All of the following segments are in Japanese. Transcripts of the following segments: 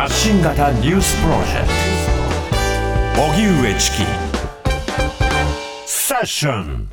発信型ニュースプロジェクト。荻上チキセッション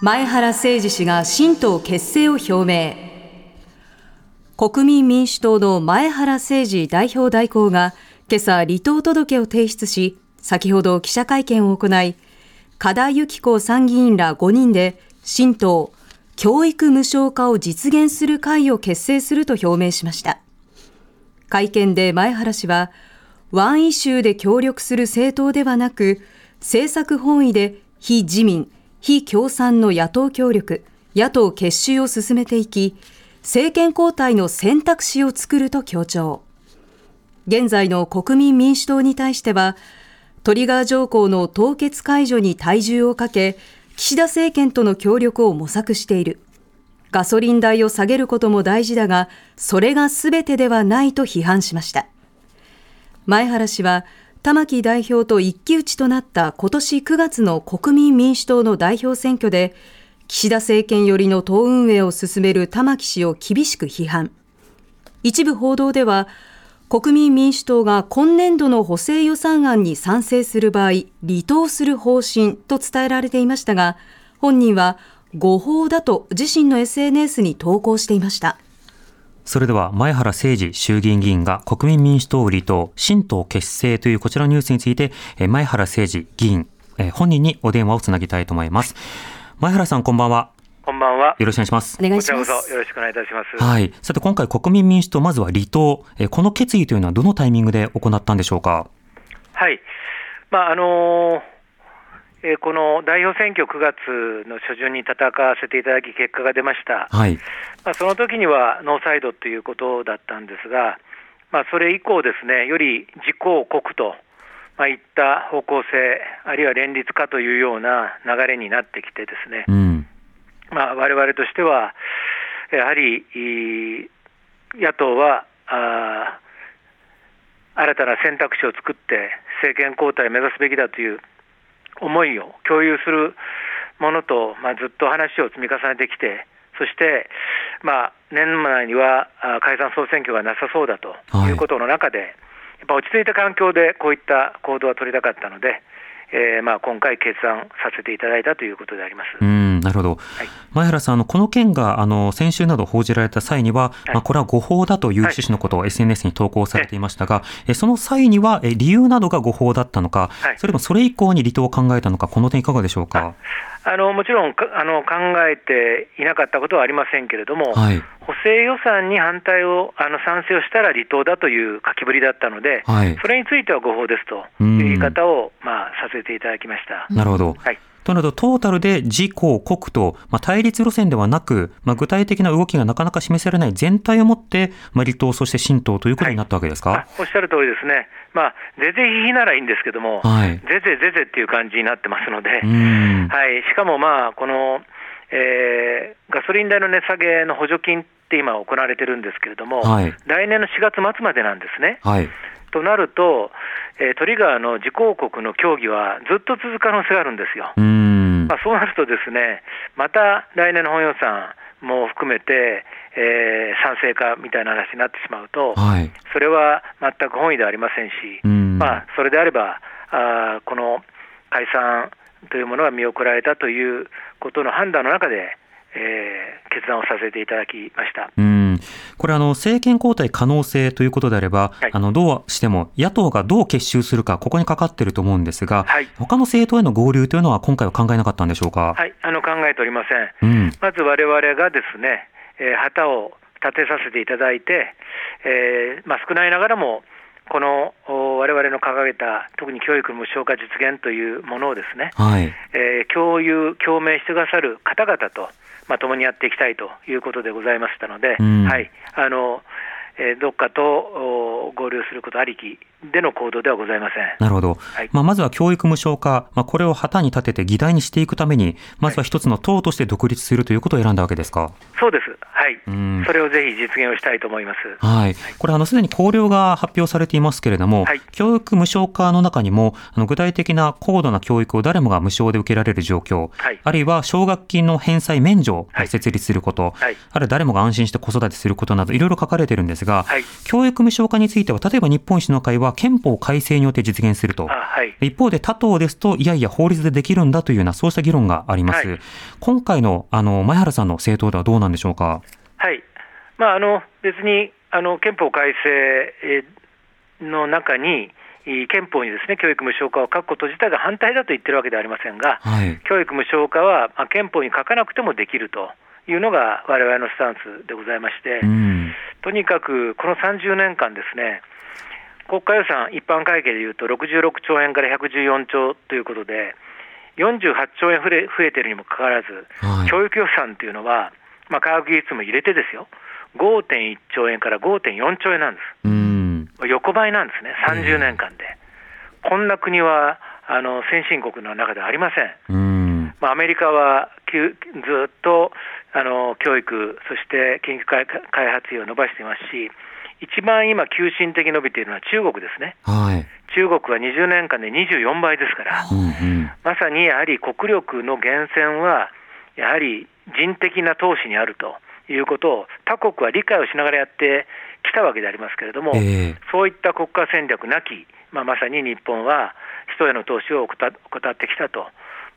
前原誠司氏が新党結成を表明。国民民主党の前原誠司代表代行が今朝離党届を提出し先ほど記者会見を行い加田幸子参議院ら5人で新党教育無償化を実現する会を結成すると表明しました。会見で前原氏はワンイシューで協力する政党ではなく政策本位で非自民、非共産の野党協力、野党結集を進めていき、政権交代の選択肢を作ると強調。現在の国民民主党に対しては、トリガー条項の凍結解除に体重をかけ、岸田政権との協力を模索している。ガソリン代を下げることも大事だが、それが全てではないと批判しました。前原氏は、玉木代表と一騎打ちとなった今年9月の国民民主党の代表選挙で、岸田政権寄りの党運営を進める玉木氏を厳しく批判。一部報道では、国民民主党が今年度の補正予算案に賛成する場合、離党する方針と伝えられていましたが、本人は誤報だと自身の SNS に投稿していました。それでは前原誠司衆議院議員が国民民主党離党、新党結成というこちらのニュースについて、前原誠司議員、本人にお電話をつなぎたいと思います。前原さんこんばんは。こんばんは。よろしくお願いします。お願いします。よろしくお願いいたします。はい。さて今回国民民主党、まずは離党、この決意というのはどのタイミングで行ったんでしょうか？はい。まああのーえー、この代表選挙9月の初旬に戦わせていただき、結果が出ました、はい。まあ、その時にはノーサイドということだったんですが、まあ、それ以降、ですねより自公国と、まあ、いった方向性、あるいは連立化というような流れになってきて、ですね、うん。まあ、我々としては、やはり野党はあ新たな選択肢を作って、政権交代を目指すべきだという思いを共有するものと、まあ、ずっと話を積み重ねてきて、そして、まあ、年内には解散・総選挙がなさそうだということの中で、はい、やっぱ落ち着いた環境でこういった行動は取りたかったので、えー、まあ今回、決断させていただいたということであります。うんなるほど、はい、前原さん、あのこの件があの先週など報じられた際には、はい、まあ、これは誤報だという趣旨のことを SNS に投稿されていましたが、えその際にはえ理由などが誤報だったのか、それともそれ以降に離党を考えたのか、この点、いかがでしょうか？あのもちろんあの考えていなかったことはありませんけれども、はい、補正予算に反対をあの賛成をしたら離党だという書きぶりだったので、はい、それについては誤報ですという言い方を、まあ、させていただきました。なるほど、はいとなると、トータルで自公国と、まあ、対立路線ではなく、まあ、具体的な動きがなかなか示されない全体をもって、まあ、離党、そして新党ということになったわけですか、はい、おっしゃる通りですね。まあ、ぜぜひひならいいんですけども、はい、ぜぜぜぜっていう感じになってますので、はい、しかもまあ、この、えー、ガソリン代の値下げの補助金って今行われてるんですけれども、はい、来年の4月末までなんですね。はいとなると、えー、トリガーの自公国の協議はずっと続く可能性があるんですよ。まあ、そうなると、ですねまた来年の本予算も含めて、えー、賛成かみたいな話になってしまうと、はい、それは全く本意ではありませんし、まあ、それであればあ、この解散というものが見送られたということの判断の中で、えー、決断をさせていただきました。うん。これあの、政権交代可能性ということであれば、はい、あのどうしても野党がどう結集するか、ここにかかっていると思うんですが、はい、他の政党への合流というのは、今回は考えなかったんでしょうか、はい、あの考えておりません、うん、まずわれわれがですね、えー、旗を立てさせていただいて、えーまあ、少ないながらも、このわれわれの掲げた、特に教育無償化実現というものをですね、はい。えー、共有、共鳴してくださる方々と、まあ、共にやっていきたいということでございましたので、うん、はい。あのえーどっかとお合流することありきでの行動ではございません。なるほど。はいまあ、まずは教育無償化、まあ、これを旗に立てて議題にしていくために、まずは一つの党として独立するということを選んだわけですか？そうです。はいうん。それをぜひ実現をしたいと思います。はい。これ、あの、すでに綱領が発表されていますけれども、はい教育無償化の中にも、あの、具体的な高度な教育を誰もが無償で受けられる状況、はいあるいは奨学金の返済免除をはい設立すること、はいあるいは誰もが安心して子育てすることなど、いろいろ書かれてるんですが、はい教育無償化については、例えば日本維新の会は憲法改正によって実現すると。あはい。一方で他党ですと、いやいや法律でできるんだというような、そうした議論があります。はい今回の、あの、前原さんの政党ではどうなんでしょうか？はい。まあ、あの、別に、あの、憲法改正えーの中に、い憲法にですね、教育無償化を書くこと自体が反対だと言ってるわけではありませんが、はい。教育無償化は、まあ、憲法に書かなくてもできるというのが我々のスタンスでございまして、うん。とにかくこの30年間ですね、国家予算一般会計でいうと66兆円から114兆ということで、48兆円増え増えてるにもかかわらず、はい教育予算っていうのは、まあ、科学技術も入れてですよ、5.1兆円から5.4兆円なんです。うん。横ばいなんですね、30年間で。こんな国はあの先進国の中ではありません。うん。まあ、アメリカはきゅずっとあの教育、そして研究開開発費を伸ばしていますし、一番今、急進的に伸びているのは中国ですね。はい。中国は20年間で24倍ですから、うんうん。まさにやはり国力の源泉は、やはり人的な投資にあるということを、他国は理解をしながらやってきたわけでありますけれども、ええそういった国家戦略なき、まあ、まさに日本は人への投資を怠怠ってきたと、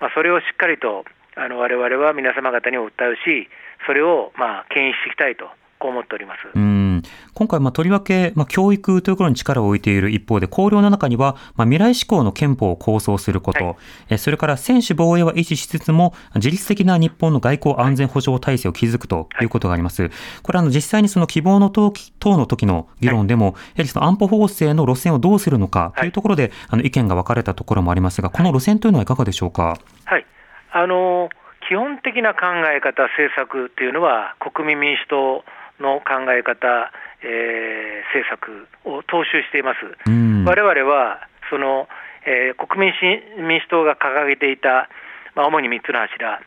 まあ、それをしっかりとあの我々は皆様方に訴えるし、それをまあ牽引していきたいと、こう思っております。うん。今回、まあ、とりわけ、まあ、教育というところに力を置いている一方で、綱領の中には、まあ、未来志向の憲法を構想すること、はい。えそれから専守防衛は維持しつつも、自律的な日本の外交安全保障体制を築くとい。うことがあります。これはあの実際にその希望の党党の時の議論でも、やはりその安保法制の路線をどうするのかというところで、あの意見が分かれたところもありますが、この路線というのはいかがでしょうか？はい、あの基本的な考え方、政策っていうのは、国民民主党の考え方、えー政策を踏襲しています。うん我々はその、えー国民新民主党が掲げていた、まあ、主に3つの柱、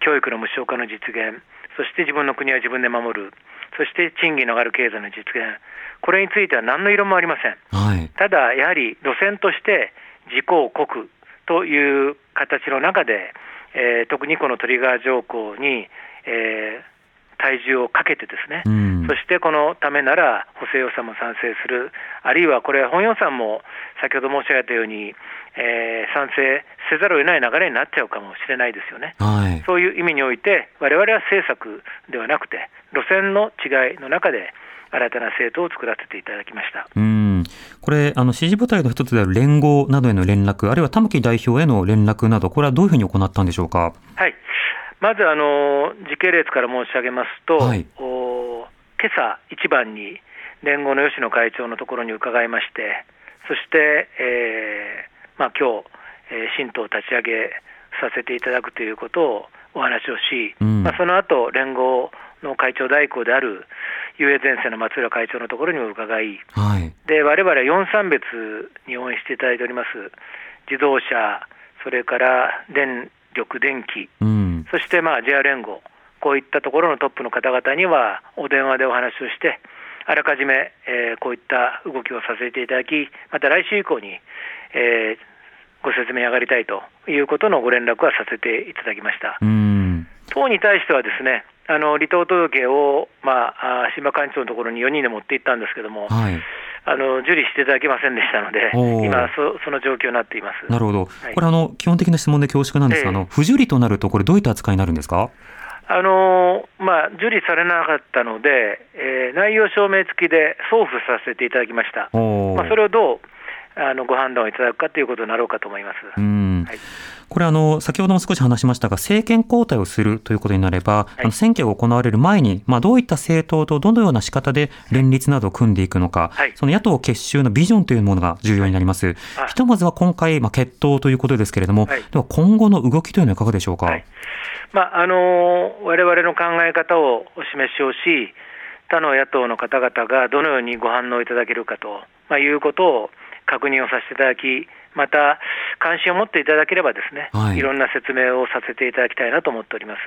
教育の無償化の実現、そして自分の国は自分で守る、そして賃金の上がる経済の実現、これについては何の色もありません。はい。ただ、やはり路線として自公国という形の中で、えー特にこのトリガー条項に、えー体重をかけてですね、うんそしてこのためなら補正予算も賛成する、あるいはこれ、本予算も先ほど申し上げたように、えー賛成せざるを得ない流れになっちゃうかもしれないですよね。はい。そういう意味において、我々は政策ではなくて、路線の違いの中で、新たな政党を作らせていただきました。うんこれ、あの支持母体の一つである連合などへの連絡、あるいは玉木代表への連絡など、これはどういうふうに行ったんでしょうか？はい、まずあの時系列から申し上げますと、はいお今朝一番に連合の吉野会長のところに伺いまして、そして、えーまあ今日、えー新党を立ち上げさせていただくということをお話をし、うんまあ、その後連合の会長代行である遊泳前線の松浦会長のところにも伺い、はい。で我々は4三別に応援していただいております、自動車、それから電力、電気、うん。そしてまあ JR 連合、こういったところのトップの方々にはお電話でお話をして、あらかじめ、えーこういった動きをさせていただき、また来週以降に、えーご説明上がりたいということのご連絡はさせていただきました。うん。党に対してはですね、あの離党届を、まあ、あ島幹事長のところに4人で持って行ったんですけども、はい。あの受理していただけませんでしたので今そ、その状況になっています。なるほど。はいこれ、あの、基本的な質問で恐縮なんですが、ええあの、不受理となると、これどういった扱いになるんですか？あのーまあ、受理されなかったので、えー内容証明付きで送付させていただきました。まあ、それをどうあのご判断をいただくかということになろうかと思います。うんはい。これあの、先ほども少し話しましたが、政権交代をするということになれば、あの選挙が行われる前に、まあ、どういった政党とどのような仕方で連立などを組んでいくのか、はい。その野党結集のビジョンというものが重要になります。あひとまずは今回、まあ、決闘ということですけれども、はい。では今後の動きというのはいかがでしょうか？はい。まああのー我々の考え方をお示しをし、他の野党の方々がどのようにご反応いただけるかと、まあ、いうことを確認をさせていただき、また関心を持っていただければですね、はいい、ろんな説明をさせていただきたいなと思っております。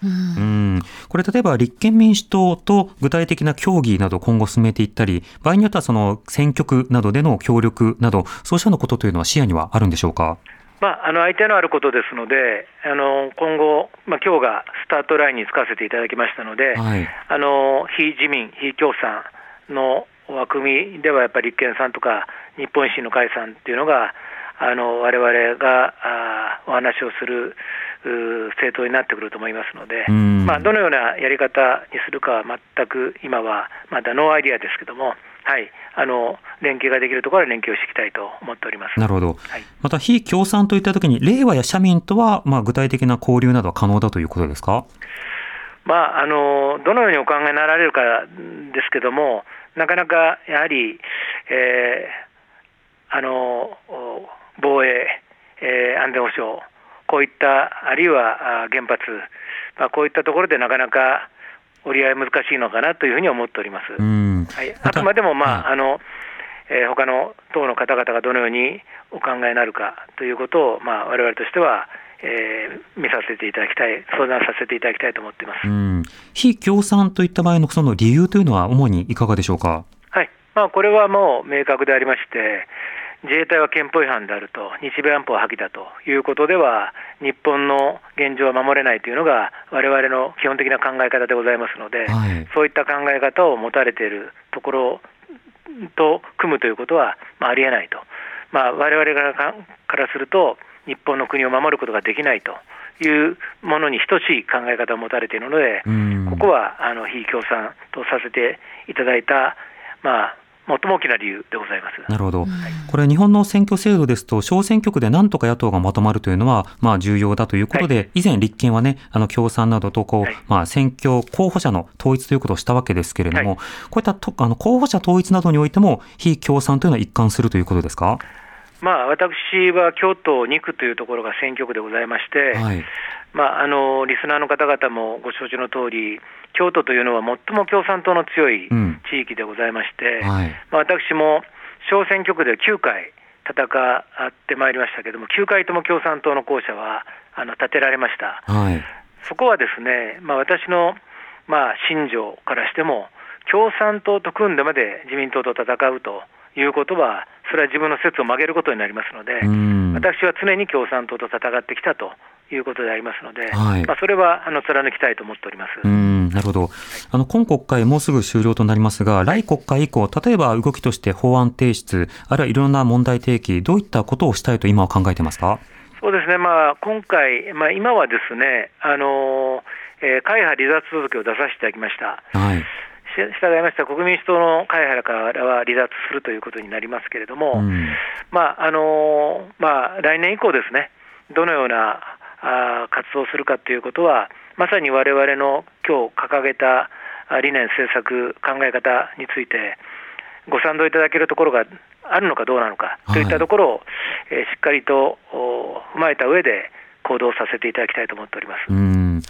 うんこれ例えば立憲民主党と具体的な協議など今後進めていったり、場合によってはその選挙区などでの協力など、そうしたのことというのは視野にはあるんでしょうか？まあ、あの相手のあることですので、あの今後、まあ今日がスタートラインにつかせていただきましたので、はいあの非自民、非共産の枠組みでは、やっぱり立憲さんとか日本維新の会さんっていうのが、あの我々があーお話をする政党になってくると思いますので、うんまあ、どのようなやり方にするかは全く今はまだノーアイディアですけども、はい、あの連携ができるところは連携をしていきたいと思っております。なるほど。はいまた非共産といったときに、れいわや社民とは、まあ、具体的な交流などは可能だということですか？まあ、あのどのようにお考えになられるかですけども、なかなかやはり、えーあのお防衛、えー安全保障、こういった、あるいはあ原発、まあ、こういったところでなかなか折り合い難しいのかなというふうに思っております。うん。はい、あくまでも、まあはいあのえー他の党の方々がどのようにお考えになるかということを、まあ、我々としては、えー見させていただきたい、相談させていただきたいと思っています。うん。非共産といった場合のその理由というのは主にいかがでしょうか？はいまあ、これはもう明確でありまして、自衛隊は憲法違反であると、日米安保は破棄だということでは、日本の現状は守れないというのが、我々の基本的な考え方でございますので、はいそういった考え方を持たれているところと組むということは、まあ、ありえないと、まあ、我々からかからすると、日本の国を守ることができないというものに等しい考え方を持たれているので、うん。ここはあの非共産とさせていただいた、まあ、最も大きな理由でございます。なるほど。これ、日本の選挙制度ですと、小選挙区でなんとか野党がまとまるというのは、まあ、重要だということで、以前、立憲はね、あの、共産などと、こう、はい。まあ、選挙候補者の統一ということをしたわけですけれども、はい。こういったとあの候補者統一などにおいても、非共産というのは一貫するということですか？まあ、私は京都2区というところが選挙区でございまして、はい。まあ、あのリスナーの方々もご承知の通り、京都というのは最も共産党の強いうん地域でございまして、はい。まあ、私も小選挙区で9回戦ってまいりましたけれども、9回とも共産党の候補者はあの立てられました。はい。そこはですね、まあ、私の、まあ、信条からしても、共産党と組んでまで自民党と戦うということは、それは自分の説を曲げることになりますので、うん。私は常に共産党と戦ってきたということでありますので、はいまあ、それはあの貫きたいと思っております。うん、なるほど。あの、今国会もうすぐ終了となりますが、来国会以降、例えば動きとして法案提出、あるいはいろんな問題提起、どういったことをしたいと今は考えてますか？そうですね、まあ、今回、まあ、今はですね、あのえー会派離脱届を出させていただきました。はい。し従いましては、国民民主党の会派からは離脱するということになりますけれども、うん。まああのまあ、来年以降ですね、どのようなあー活動をするかということは、まさに我々の今日掲げたあ理念、政策、考え方について、ご賛同いただけるところがあるのかどうなのかといったところを、えーしっかりとお踏まえた上で行動させていただきたいと思っております。うん。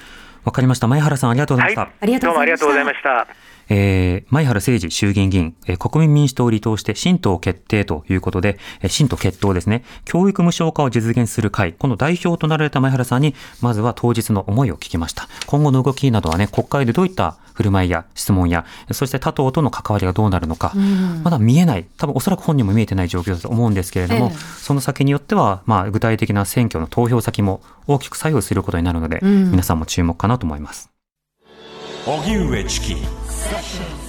わかりました。前原さん、ありがとうございました。ありがとうございましたどうもありがとうございました。えー、前原誠司衆議院議員、えー国民民主党を離党して新党決定ということで、えー新党決闘ですね、教育無償化を実現する会、この代表となられた前原さんに、まずは当日の思いを聞きました。今後の動きなどはね、国会でどういった振る舞いや質問や、そして他党との関わりがどうなるのか、まだ見えない、多分おそらく本人も見えてない状況だと思うんですけれども、ええ。その先によっては、まあ、具体的な選挙の投票先も大きく左右することになるので、ん。皆さんも注目かなと思います。荻上チキ Sessions.